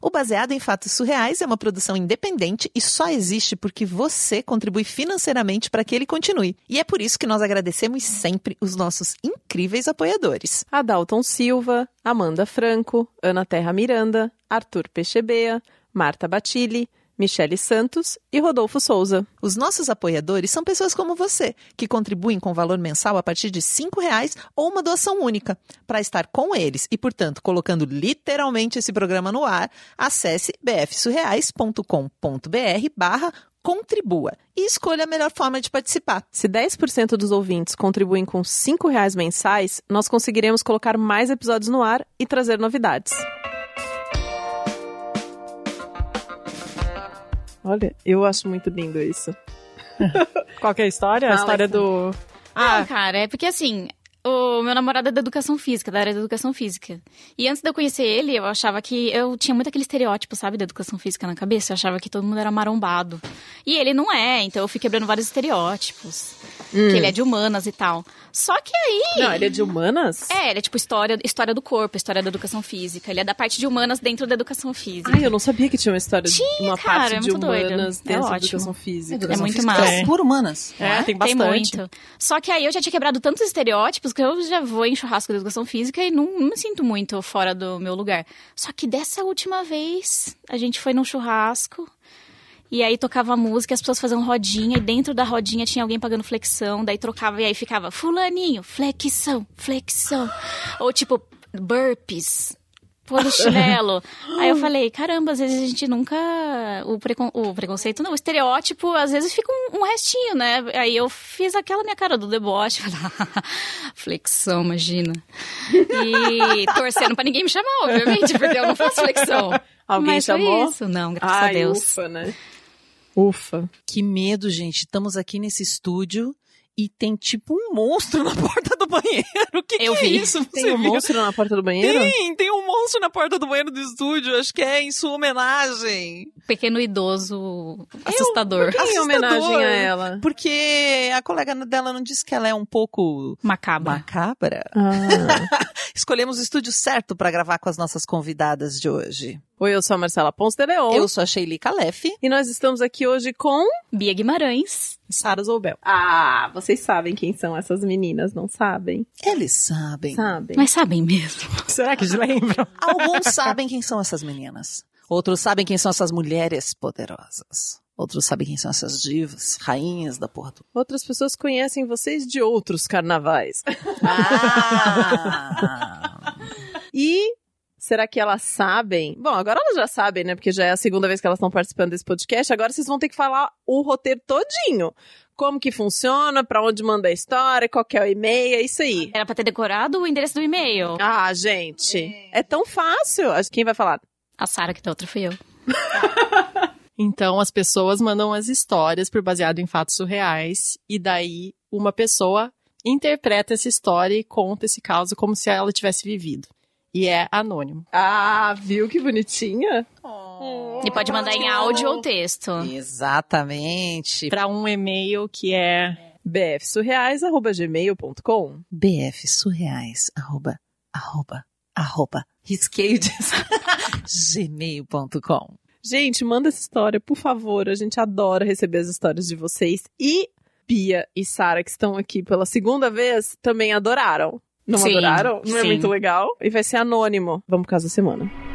O Baseado em Fatos Surreais é uma produção independente e só existe porque você contribui financeiramente para que ele continue. E é por isso que nós agradecemos sempre os nossos incríveis apoiadores. Adalton Silva, Amanda Franco, Ana Terra Miranda, Arthur Pechebea, Marta Batilli, Michele Santos e Rodolfo Souza. Os nossos apoiadores são pessoas como você, que contribuem com valor mensal a partir de R$ reais ou uma doação única. Para estar com eles e, portanto, colocando literalmente esse programa no ar, acesse bfsurreais.com.br barra contribua e escolha a melhor forma de participar. Se 10% dos ouvintes contribuem com R$ reais mensais, nós conseguiremos colocar mais episódios no ar e trazer novidades. Olha, eu acho muito lindo isso. Qual que é a história? A Fala, história Alexandre. do. Ah, cara, é porque assim, o meu namorado é da educação física, da área da educação física. E antes de eu conhecer ele, eu achava que eu tinha muito aquele estereótipo, sabe, da educação física na cabeça. Eu achava que todo mundo era marombado. E ele não é, então eu fui quebrando vários estereótipos. Que ele é de humanas e tal. Só que aí. Não, ele é de humanas? É, ele é tipo história, história do corpo, história da educação física. Ele é da parte de humanas dentro da educação física. Ai, eu não sabia que tinha uma história de Tinha, uma cara, parte é de muito doido. humanas É dentro da ótimo. educação física. Educação muito física massa. é por humanas. É, tem Tem bastante. muito. Só que aí eu já tinha quebrado tantos estereótipos que eu já vou em churrasco de educação física e não, não me sinto muito fora do meu lugar. Só que dessa última vez, a gente foi num churrasco e aí tocava música, as pessoas faziam rodinha e dentro da rodinha tinha alguém pagando flexão, daí trocava e aí ficava fulaninho, flexão, flexão. Ou tipo, burpees. Polichinelo. Aí eu falei, caramba, às vezes a gente nunca. O, precon... o preconceito, não, o estereótipo, às vezes fica um, um restinho, né? Aí eu fiz aquela minha cara do deboche. falei, flexão, imagina. E torcendo pra ninguém me chamar, obviamente, porque eu não faço flexão. Alguém Mas foi chamou? isso. Não, graças Ai, a Deus. ufa, né? Ufa. Que medo, gente. Estamos aqui nesse estúdio e tem tipo um monstro na porta do banheiro. O que, Eu que vi. é isso? Tem Você um viu? monstro na porta do banheiro? Tem, tem um monstro na porta do banheiro do estúdio. Acho que é em sua homenagem. Pequeno idoso assustador. Em Assustador. homenagem a ela. Porque a colega dela não disse que ela é um pouco Macabra. macabra. Ah. Escolhemos o estúdio certo para gravar com as nossas convidadas de hoje. Oi, eu sou a Marcela Ponce de Leon. Eu sou a Sheili Calef. E nós estamos aqui hoje com Bia Guimarães. Sara Zoubel. Ah, vocês sabem quem são essas meninas, não sabem? Eles sabem. Sabem. Mas sabem mesmo. será que lembram? Alguns sabem quem são essas meninas. Outros sabem quem são essas mulheres poderosas. Outros sabem quem são essas divas, rainhas da porra do... Outras pessoas conhecem vocês de outros carnavais. Ah! E será que elas sabem? Bom, agora elas já sabem, né? Porque já é a segunda vez que elas estão participando desse podcast. Agora vocês vão ter que falar o roteiro todinho. Como que funciona, pra onde manda a história, qual que é o e-mail, é isso aí. Era pra ter decorado o endereço do e-mail. Ah, gente, é tão fácil. Acho que Quem vai falar? A Sara que tá outra fui eu. Então, as pessoas mandam as histórias por baseado em fatos surreais, e daí uma pessoa interpreta essa história e conta esse caso como se ela tivesse vivido. E é anônimo. Ah, viu que bonitinha? E pode mandar em áudio ou texto. Exatamente. Para um e-mail que é bfsurreais.gmail.com bfsurreais, arroba, arroba, arroba, risqueio gmail.com. Gente, manda essa história, por favor. A gente adora receber as histórias de vocês. E Bia e Sara, que estão aqui pela segunda vez, também adoraram. Não Sim, adoraram? Não é sim. muito legal? E vai ser anônimo. Vamos pro caso da semana.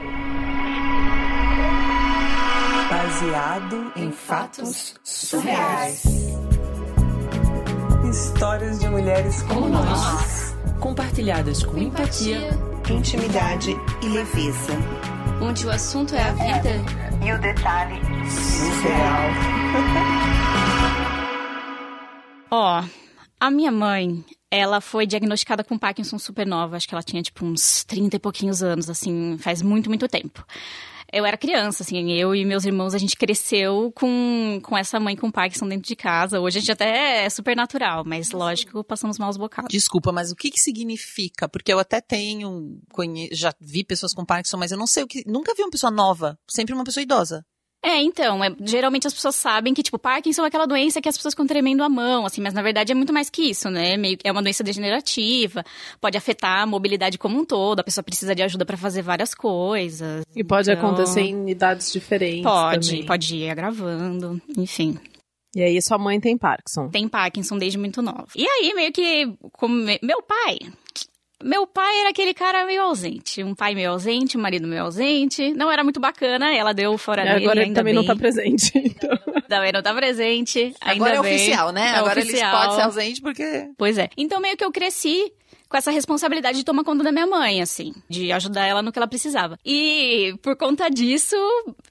Baseado em fatos surreais. Histórias de mulheres como nós, compartilhadas com empatia intimidade e leveza. onde o assunto é a vida. E o detalhe surreal. Ó, a minha mãe, ela foi diagnosticada com Parkinson supernova. Acho que ela tinha, tipo, uns 30 e pouquinhos anos, assim, faz muito, muito tempo. Eu era criança, assim, eu e meus irmãos, a gente cresceu com, com essa mãe com Parkinson dentro de casa. Hoje a gente até é super natural, mas lógico, passamos maus bocados. Desculpa, mas o que que significa? Porque eu até tenho, conhe... já vi pessoas com Parkinson, mas eu não sei o que, nunca vi uma pessoa nova, sempre uma pessoa idosa. É, então, é- geralmente as pessoas sabem que, tipo, Parkinson é aquela doença que as pessoas ficam tremendo a mão, assim, mas na verdade é muito mais que isso, né? Meio, é uma doença degenerativa, pode afetar a mobilidade como um todo, a pessoa precisa de ajuda pra fazer várias coisas. E pode Então, acontecer em idades diferentes Pode, também. pode ir agravando, enfim. E aí sua mãe tem Parkinson. Tem Parkinson desde muito nova. E aí, meio que, como me- meu pai... Meu pai era aquele cara meio ausente. Um pai meio ausente, um marido meio ausente. Não era muito bacana, ela deu fora dele, Agora ele ainda também não bem. tá presente. Então. Também não tá presente. Agora ainda é bem. oficial, né? É Agora oficial. eles podem ser ausente porque. Pois é. Então meio que eu cresci com essa responsabilidade de tomar conta da minha mãe, assim, de ajudar ela no que ela precisava. E por conta disso,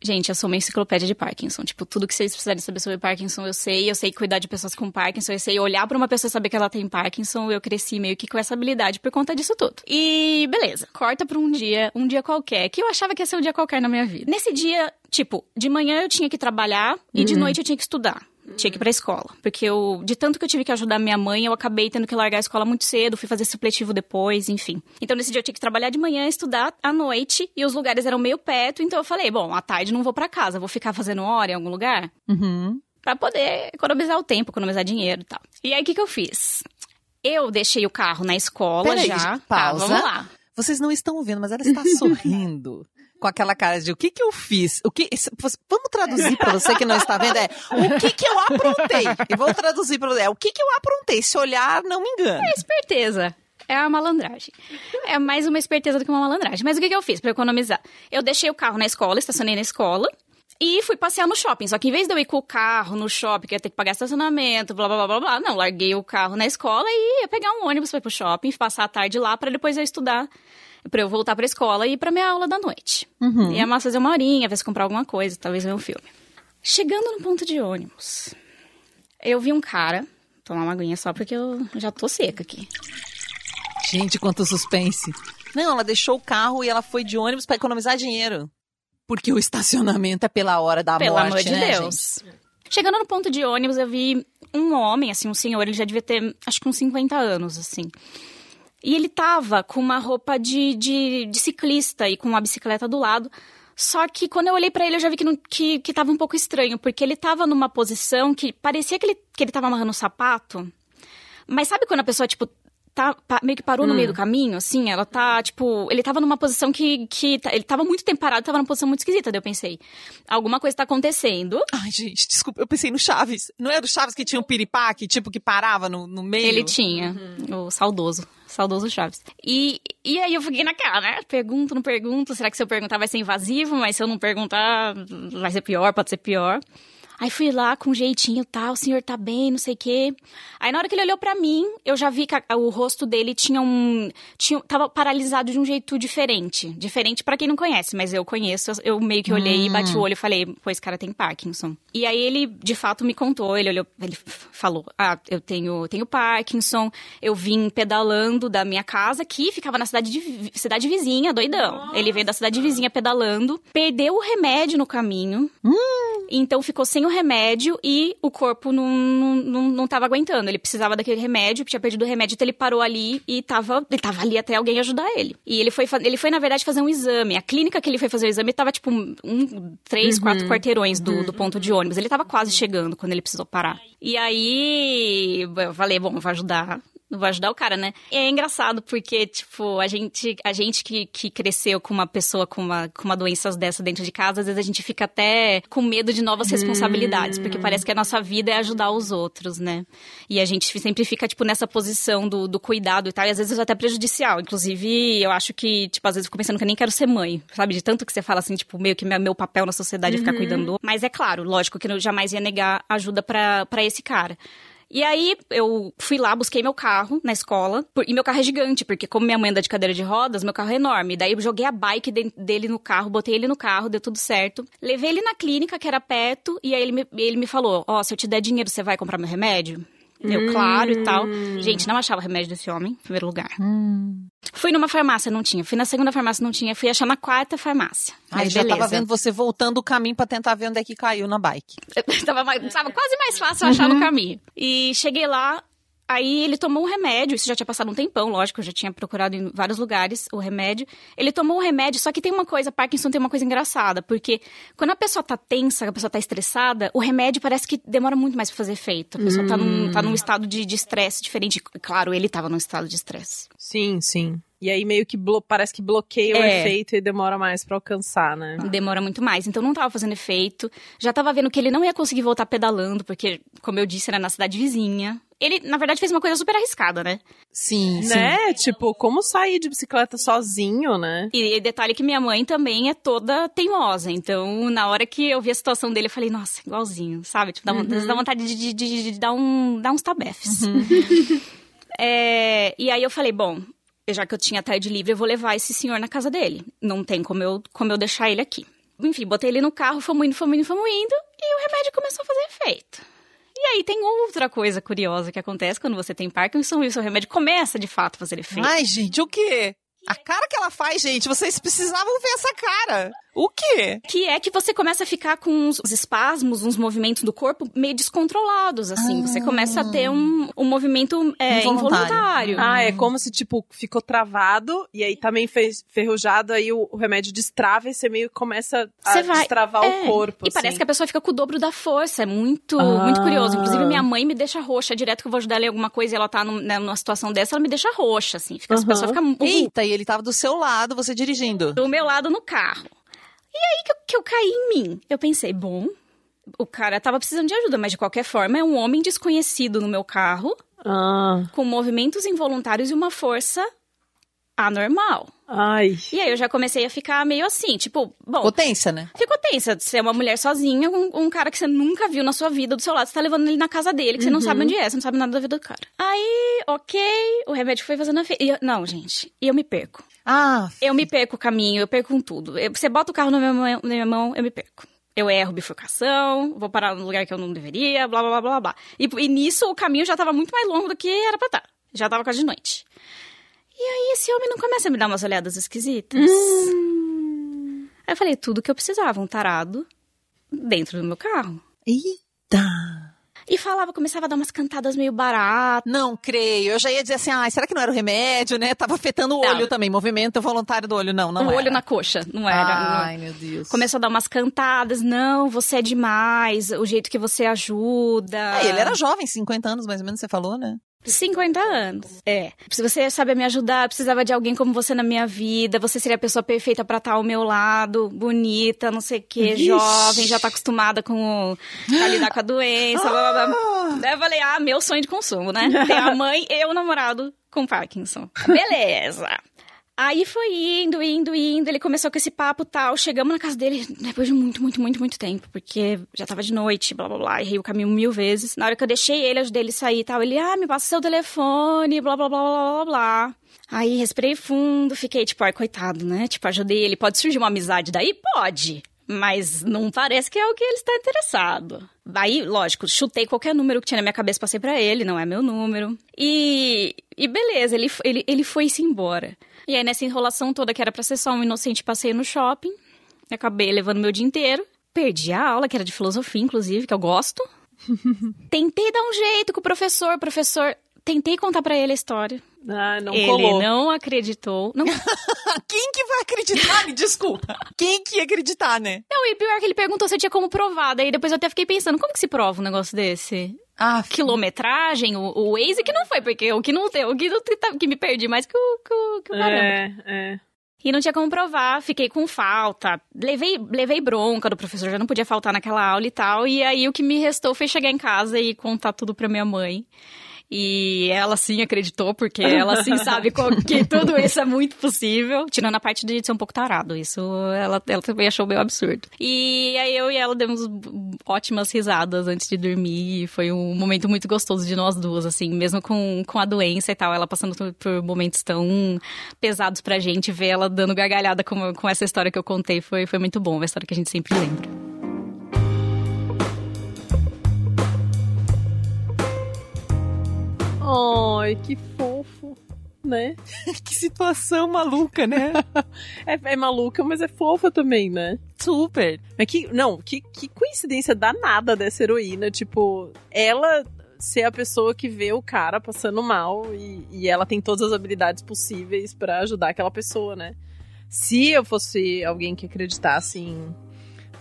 gente, eu sou uma enciclopédia de Parkinson. Tipo, tudo que vocês precisarem saber sobre Parkinson, eu sei. Eu sei cuidar de pessoas com Parkinson, eu sei olhar pra uma pessoa e saber que ela tem Parkinson. Eu cresci meio que com essa habilidade por conta disso tudo. E beleza, corta pra um dia, um dia qualquer, que eu achava que ia ser um dia qualquer na minha vida. Nesse dia, tipo, de manhã eu tinha que trabalhar e de noite eu tinha que estudar. Tinha que ir pra escola. Porque eu, de tanto que eu tive que ajudar minha mãe, eu acabei tendo que largar a escola muito cedo, fui fazer supletivo depois, enfim. Então nesse dia eu tinha que trabalhar de manhã, estudar à noite, e os lugares eram meio perto, então eu falei, bom, à tarde não vou pra casa, vou ficar fazendo hora em algum lugar Uhum. Pra poder economizar o tempo, economizar dinheiro e tal. E aí o que que eu fiz? Eu deixei o carro na escola Peraí, já. Tá, pausa. vamos lá. Vocês não estão vendo, mas ela está sorrindo. Com aquela cara de o que que eu fiz? O que, vamos traduzir pra você que não está vendo? É o que que eu aprontei? E vou traduzir você. É o que que eu aprontei? Esse olhar não me engana. Esperteza. É a malandragem. É mais uma esperteza do que uma malandragem. Mas o que, que eu fiz pra economizar? Eu deixei o carro na escola, estacionei na escola. E fui passear no shopping. Só que em vez de eu ir com o carro no shopping, que ia ter que pagar estacionamento, blá blá blá blá blá, não, larguei o carro na escola e ia pegar um ônibus pra ir pro shopping, passar a tarde lá pra depois eu estudar, pra eu voltar pra escola e ir pra minha aula da noite. Ia mais fazer uma horinha, ver se comprar alguma coisa, talvez ver um filme. Chegando no ponto de ônibus, eu vi um cara, tomar uma aguinha só porque eu já tô seca aqui. Gente, quanto suspense. Não, ela deixou o carro e ela foi de ônibus pra economizar dinheiro. Porque o estacionamento é pela hora da Pelo morte, amor de né, Deus. Chegando no ponto de ônibus, eu vi um homem, assim, um senhor, ele já devia ter, acho que uns 50 anos, assim. E ele tava com uma roupa de, de, de ciclista e com uma bicicleta do lado. Só que quando eu olhei pra ele, eu já vi que, não, que, que tava um pouco estranho, porque ele tava numa posição que parecia que ele, que ele tava amarrando o sapato. Mas sabe quando a pessoa, tipo, tá, pa- meio que parou no meio do caminho, assim? Ela tá, tipo, ele tava numa posição que, que tá- ele tava muito tempo parado, tava numa posição muito esquisita. Daí eu pensei, alguma coisa tá acontecendo. Ai, gente, desculpa, eu pensei no Chaves. Não é do Chaves que tinha um piripaque, tipo, que parava no, no meio? Ele tinha, o saudoso, saudoso Chaves. E, e aí eu fiquei naquela, né? Pergunto, não pergunto, será que se eu perguntar vai ser invasivo? Mas se eu não perguntar, vai ser pior, pode ser pior. Aí fui lá com um jeitinho, tá, o senhor tá bem, não sei o quê. Aí na hora que ele olhou pra mim, eu já vi que a- o rosto dele tinha um... Tinha, tava paralisado de um jeito diferente. Diferente pra quem não conhece, mas eu conheço. Eu meio que olhei e bati o olho e falei, pô, esse cara tem Parkinson. E aí ele, de fato, me contou, ele olhou, ele falou, ah, eu tenho, tenho Parkinson, eu vim pedalando da minha casa, que ficava na cidade, de, cidade vizinha, doidão. Ele veio da cidade vizinha pedalando, perdeu o remédio no caminho, então ficou sem o remédio e o corpo não, não, não, tava aguentando. Ele precisava daquele remédio, tinha perdido o remédio, então ele parou ali e tava, ele tava ali até alguém ajudar ele. E ele foi, ele foi, na verdade, fazer um exame. A clínica que ele foi fazer o exame tava, tipo, um, três, quatro quarteirões do, do ponto de ônibus. Ele tava quase chegando quando ele precisou parar. E aí, eu falei, bom, eu vou ajudar vou ajudar o cara, né? E é engraçado porque, tipo, a gente, a gente que, que cresceu com uma pessoa com uma, com uma doença dessa dentro de casa, às vezes a gente fica até com medo de novas responsabilidades, porque parece que a nossa vida é ajudar os outros, né? E a gente sempre fica, tipo, nessa posição do, do cuidado e tal, e às vezes é até prejudicial. Inclusive, eu acho que, tipo, às vezes eu fico pensando que eu nem quero ser mãe, sabe? De tanto que você fala assim, tipo, meio que meu, meu papel na sociedade é ficar cuidando do... Mas é claro, lógico que eu jamais ia negar ajuda pra esse cara. E aí, eu fui lá, busquei meu carro na escola. E meu carro é gigante, porque como minha mãe anda de cadeira de rodas, meu carro é enorme. Daí eu joguei a bike de- dele no carro, botei ele no carro, deu tudo certo. Levei ele na clínica, que era perto, e aí ele me, ele me falou: Ó, se eu te der dinheiro, você vai comprar meu remédio? Eu, claro e tal. Gente, não achava remédio desse homem, em primeiro lugar. Fui numa farmácia, não tinha. Fui na segunda farmácia, não tinha. Fui achar na quarta farmácia. Aí já beleza. tava vendo você voltando o caminho pra tentar ver onde é que caiu na bike. tava, mais- tava quase mais fácil achar no caminho. E cheguei lá, Aí ele tomou um remédio, isso já tinha passado um tempão, lógico, eu já tinha procurado em vários lugares o remédio. Ele tomou um remédio, só que tem uma coisa, Parkinson tem uma coisa engraçada, porque quando a pessoa tá tensa, a pessoa tá estressada, o remédio parece que demora muito mais pra fazer efeito. A pessoa tá, num, tá num estado de estresse diferente. Claro, ele tava num estado de estresse. Sim, sim. E aí meio que parece que bloqueia o É. efeito e demora mais pra alcançar, né? Demora muito mais. Então não tava fazendo efeito. Já tava vendo que ele não ia conseguir voltar pedalando, porque, como eu disse, era na cidade vizinha. Ele, na verdade, fez uma coisa super arriscada, né? Sim, sim. Né? Tipo, como sair de bicicleta sozinho, né? E detalhe que minha mãe também é toda teimosa. Então, na hora que eu vi a situação dele, eu falei, nossa, igualzinho, sabe? Tipo, dá, Uhum. dá vontade de, de- de- de dar, um, dar uns tabefes. É, e aí eu falei, bom, já que eu tinha tarde livre, eu vou levar esse senhor na casa dele. Não tem como eu, como eu deixar ele aqui. Enfim, botei ele no carro, fomos indo, fomos indo, fomos indo, e o remédio começou a fazer efeito. E aí tem outra coisa curiosa que acontece quando você tem Parkinson e o seu remédio começa de fato a fazer efeito. Ai, gente, o quê? A cara que ela faz, gente, vocês precisavam ver essa cara. O quê? Que é que você começa a ficar com uns espasmos, uns movimentos do corpo meio descontrolados, assim. Você começa a ter um, um movimento é, Involuntário. involuntário. Ah, é como se, tipo, ficou travado e aí também fez ferrujado, aí o, o remédio destrava e você meio que começa a Você vai- destravar É, o corpo. E parece assim. que a pessoa fica com o dobro da força. É muito, Ah. muito curioso. Inclusive, minha mãe me deixa roxa. Direto que eu vou ajudar ela em alguma coisa e ela tá num- né, numa situação dessa, ela me deixa roxa, assim. Fica, A Aham. pessoa fica Eita, e ele tava do seu lado, você dirigindo. do meu lado no carro. E aí que eu, que eu caí em mim. Eu pensei, bom, o cara tava precisando de ajuda, mas de qualquer forma é um homem desconhecido no meu carro, Ah, com movimentos involuntários e uma força anormal. Ai. E aí eu já comecei a ficar meio assim, tipo, bom, Potência, né? Ficou tensa de ser uma mulher sozinha, um, um cara que você nunca viu na sua vida do seu lado, você tá levando ele na casa dele, que você não sabe onde é, você não sabe nada da vida do cara. Aí, ok, o remédio foi fazendo efeito. E eu- Não, gente, e eu me perco. Ah, Eu me perco o caminho, eu perco com tudo. Eu- você bota o carro na minha, mão, na minha mão, eu me perco. Eu erro bifurcação, vou parar no lugar que eu não deveria, blá blá blá blá blá. E, e nisso o caminho já tava muito mais longo do que era pra estar. Já tava quase de noite. E aí esse homem não começa a me dar umas olhadas esquisitas. Aí eu falei, tudo que eu precisava, um tarado dentro do meu carro. eita. E falava, começava a dar umas cantadas meio baratas. Não creio. Eu já ia dizer assim, ah, será que não era o remédio, né? Tava afetando o Não. olho também, movimento voluntário do olho. Não, não o era. olho na coxa, não era. não- Ai, meu Deus. Começou a dar umas cantadas, não, você é demais, o jeito que você ajuda. Ah, ele era jovem, 50 anos mais ou menos, você falou, né? 50 anos. É. Se você sabe me ajudar, precisava de alguém como você na minha vida, você seria a pessoa perfeita pra estar ao meu lado, bonita, não sei o quê, Vixe. jovem, já tá acostumada com a lidar com a doença, blá blá blá. Ah, Daí eu falei, ah, meu sonho de consumo, né? Tem a mãe e o namorado com Parkinson. Beleza. Aí foi indo, indo, indo. Ele começou com esse papo tal. Chegamos na casa dele depois de muito, muito, muito, muito tempo. Porque já tava de noite, blá, blá, blá. Errei o caminho mil vezes. Na hora que eu deixei ele, ajudei ele sair e tal. Ele, ah, me passa seu telefone, blá, blá, blá, blá, blá, blá. Aí respirei fundo, fiquei tipo, ai, coitado, né? Tipo, ajudei ele. Pode surgir uma amizade daí? Pode. Mas não parece que é o que ele está interessado. Aí, lógico, chutei qualquer número que tinha na minha cabeça, passei pra ele, não é meu número. E, e beleza, ele, ele, ele foi-se embora. E aí, nessa enrolação toda, que era pra ser só um inocente passeio no shopping, acabei levando meu dia inteiro. Perdi a aula, que era de filosofia, inclusive, que eu gosto. Tentei dar um jeito com o professor, professor. Tentei contar pra ele a história. Ah, não ele colou. não acreditou. Não, Quem que vai acreditar? Me desculpa. Quem que ia acreditar, né? não, e pior que ele perguntou se eu tinha como provar. Daí depois eu até fiquei pensando, como que se prova um negócio desse? Ah, quilometragem, o, o Waze que não foi, porque o que não tem, o que, tá- que me perdi mais que o, que o, que o caramba. É, é. E não tinha como provar, fiquei com falta. Levei, levei bronca do professor, já não podia faltar naquela aula e tal. E aí o que me restou foi chegar em casa e contar tudo pra minha mãe. E ela sim acreditou, porque ela sim sabe que tudo isso é muito possível. Tirando a parte de ser um pouco tarado. Isso ela, ela também achou meio absurdo. E aí eu e ela demos ótimas risadas antes de dormir. E foi um momento muito gostoso de nós duas, assim. Mesmo com, com a doença e tal, ela passando por, por momentos tão pesados pra gente. Ver ela dando gargalhada com, com essa história que eu contei foi, foi muito bom. Uma história que a gente sempre lembra. Ai, que fofo, né? que situação maluca, né? É, é maluca, mas é fofa também, né? Super. Mas que, não, que, que coincidência danada dessa heroína. Tipo, ela ser a pessoa que vê o cara passando mal e, e ela tem todas as habilidades possíveis pra ajudar aquela pessoa, né? Se eu fosse alguém que acreditasse em,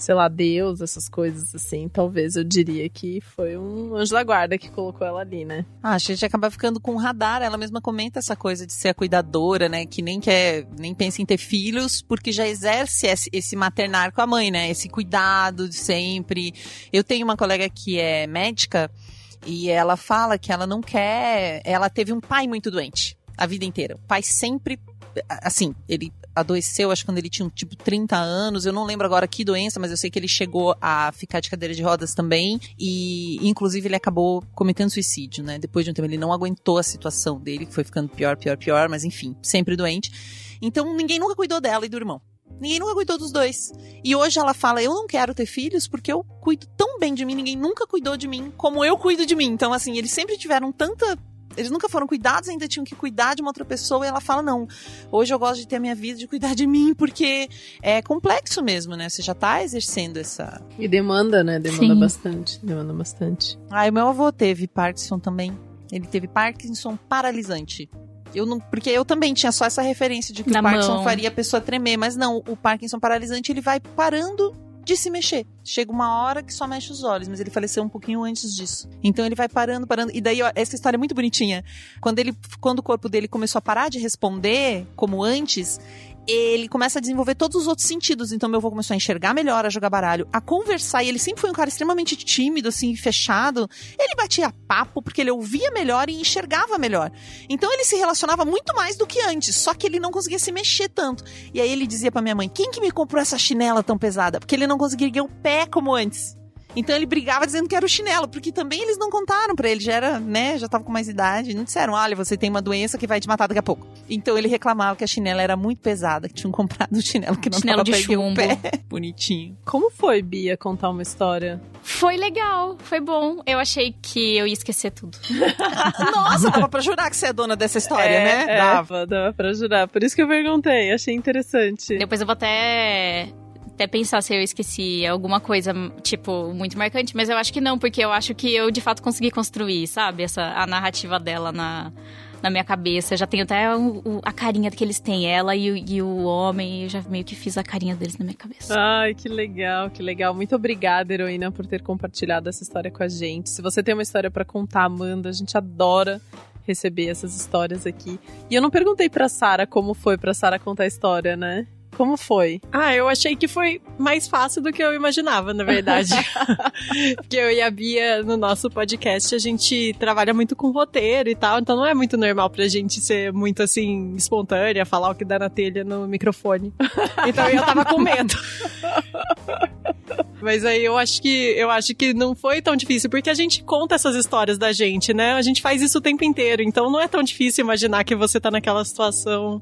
sei lá, Deus, essas coisas assim, talvez eu diria que foi um anjo da guarda que colocou ela ali, né? Ah, a gente acaba ficando com um radar. Ela mesma comenta essa coisa de ser a cuidadora, né? Que nem quer, nem pensa em ter filhos, porque já exerce esse, esse maternar com a mãe, né? Esse cuidado de sempre. Eu tenho uma colega que é médica e ela fala que ela não quer. Ela teve um pai muito doente a vida inteira. O pai sempre. Assim, ele adoeceu, acho que quando ele tinha tipo 30 anos, eu não lembro agora que doença, mas eu sei que ele chegou a ficar de cadeira de rodas também e inclusive ele acabou cometendo suicídio, né? Depois de um tempo ele não aguentou a situação dele, que foi ficando pior, pior, pior, mas enfim, sempre doente. Então ninguém nunca cuidou dela e do irmão. Ninguém nunca cuidou dos dois. E hoje ela fala: Eu não quero ter filhos porque eu cuido tão bem de mim, ninguém nunca cuidou de mim como eu cuido de mim. Então, assim, eles sempre tiveram tanta eles nunca foram cuidados, ainda tinham que cuidar de uma outra pessoa. E ela fala: não, hoje eu gosto de ter a minha vida, de cuidar de mim, porque é complexo mesmo, né? Você já tá exercendo essa. E demanda, né? Demanda Sim. bastante. Demanda bastante. Ah, e meu avô teve Parkinson também. Ele teve Parkinson paralisante. Eu não, porque eu também tinha só essa referência de que Na o Parkinson mão. faria a pessoa tremer, mas não, o Parkinson paralisante ele vai parando de se mexer. Chega uma hora que só mexe os olhos, mas ele faleceu um pouquinho antes disso. Então ele vai parando, parando. E daí, ó, essa história é muito bonitinha. Quando ele, quando o corpo dele começou a parar de responder, como antes, ele começa a desenvolver todos os outros sentidos. Então meu avô começou a enxergar melhor, a jogar baralho, a conversar. E ele sempre foi um cara extremamente tímido, assim, fechado. Ele batia papo porque ele ouvia melhor e enxergava melhor. Então ele se relacionava muito mais do que antes, só que ele não conseguia se mexer tanto. E aí ele dizia pra minha mãe: "Quem que me comprou essa chinela tão pesada?" Porque ele não conseguia erguer o pé como antes. Então ele brigava dizendo que era o chinelo, porque também eles não contaram pra ele, já era, né, já tava com mais idade, não disseram, olha, você tem uma doença que vai te matar daqui a pouco. Então ele reclamava que a chinela era muito pesada, que tinham comprado um chinelo que não Chinelo tava de chumbo. pé. Bonitinho. Como foi, Bia, contar uma história? Foi legal, foi bom. Eu achei que eu ia esquecer tudo. Nossa, dava pra jurar que você é dona dessa história, é, né? É, Dava. dava. dava pra jurar. Por isso que eu perguntei, achei interessante. Depois eu vou até até pensar se eu esqueci alguma coisa, tipo, muito marcante, mas eu acho que não, porque eu acho que eu de fato consegui construir, sabe, essa a narrativa dela na, na minha cabeça. Eu já tenho até o- o- a carinha que eles têm, ela e, e o homem, eu já meio que fiz a carinha deles na minha cabeça. Ai, que legal, que legal. Muito obrigada, heroína, por ter compartilhado essa história com a gente. Se você tem uma história pra contar, manda. A gente adora receber essas histórias aqui. E eu não perguntei pra Sara como foi pra Sara contar a história, né? Como foi? Ah, eu achei que foi mais fácil do que eu imaginava, na verdade. Porque eu e a Bia, no nosso podcast, a gente trabalha muito com roteiro e tal, então não é muito normal pra gente ser muito assim, espontânea, falar o que dá na telha no microfone. Então eu tava com medo. Mas aí eu acho que eu acho que não foi tão difícil, porque a gente conta essas histórias da gente, né? A gente faz isso o tempo inteiro, então não é tão difícil imaginar que você tá naquela situação,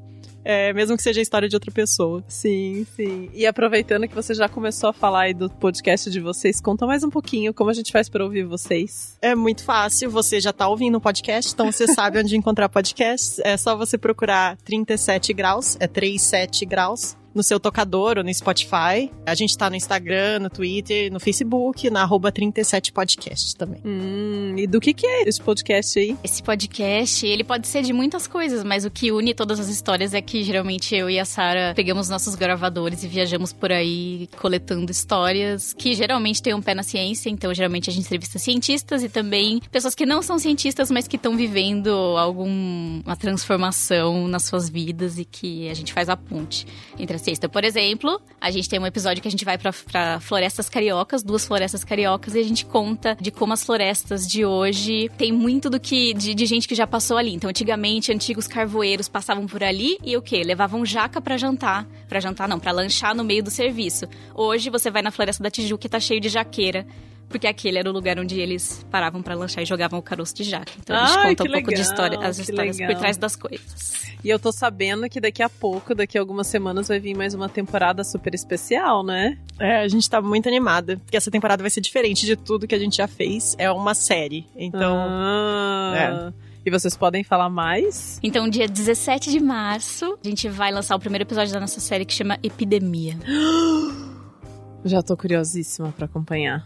é, mesmo que seja a história de outra pessoa. Sim, sim. E aproveitando que você já começou a falar aí do podcast de vocês, conta mais um pouquinho como a gente faz pra ouvir vocês. É muito fácil, você já tá ouvindo o podcast, então você sabe onde encontrar podcasts. É só você procurar 37 graus, é 37 graus, no seu tocador ou no Spotify. A gente tá no Instagram, no Twitter, no Facebook, na arroba 37podcast também. Hum, e do que que é esse podcast aí? Esse podcast, ele pode ser de muitas coisas, mas o que une todas as histórias é que geralmente eu e a Sara pegamos nossos gravadores e viajamos por aí coletando histórias que geralmente têm um pé na ciência, então geralmente a gente entrevista cientistas e também pessoas que não são cientistas, mas que estão vivendo alguma transformação nas suas vidas e que a gente faz a ponte entre a ciência. Então, por exemplo, a gente tem um episódio que a gente vai pra florestas cariocas, duas florestas cariocas, e a gente conta de como as florestas de hoje tem muito do que de, de gente que já passou ali. Então, antigamente, antigos carvoeiros passavam por ali e o quê? Levavam jaca pra jantar. Pra jantar não, pra lanchar no meio do serviço. Hoje você vai na Floresta da Tijuca e tá cheio de jaqueira. Porque aquele era o lugar onde eles paravam pra lanchar e jogavam o caroço de jaca. Então a gente Ai, conta um pouco de legal, história, as histórias legal. por trás das coisas. E eu tô sabendo que daqui a pouco, daqui a algumas semanas, vai vir mais uma temporada super especial, né? É, a gente tá muito animada, porque essa temporada vai ser diferente de tudo que a gente já fez. É uma série, então... Ah. E vocês podem falar mais? Então, dia 17 de março, a gente vai lançar o primeiro episódio da nossa série que chama Epidemia. Já tô curiosíssima pra acompanhar.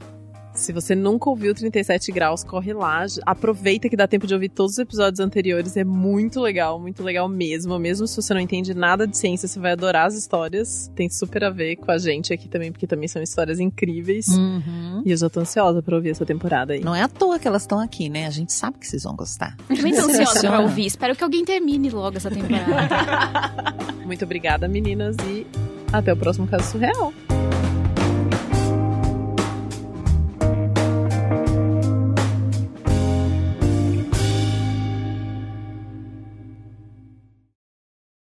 Se você nunca ouviu 37 graus, corre lá. Aproveita que dá tempo de ouvir todos os episódios anteriores. É muito legal, muito legal mesmo. Mesmo se você não entende nada de ciência, você vai adorar as histórias. Tem super a ver com a gente aqui também, porque também são histórias incríveis. Uhum. E eu já tô ansiosa pra ouvir essa temporada aí. Não é à toa que elas estão aqui, né? A gente sabe que vocês vão gostar. Também tô ansiosa pra ouvir. Espero que alguém termine logo essa temporada. Muito obrigada, meninas, e até o próximo caso surreal.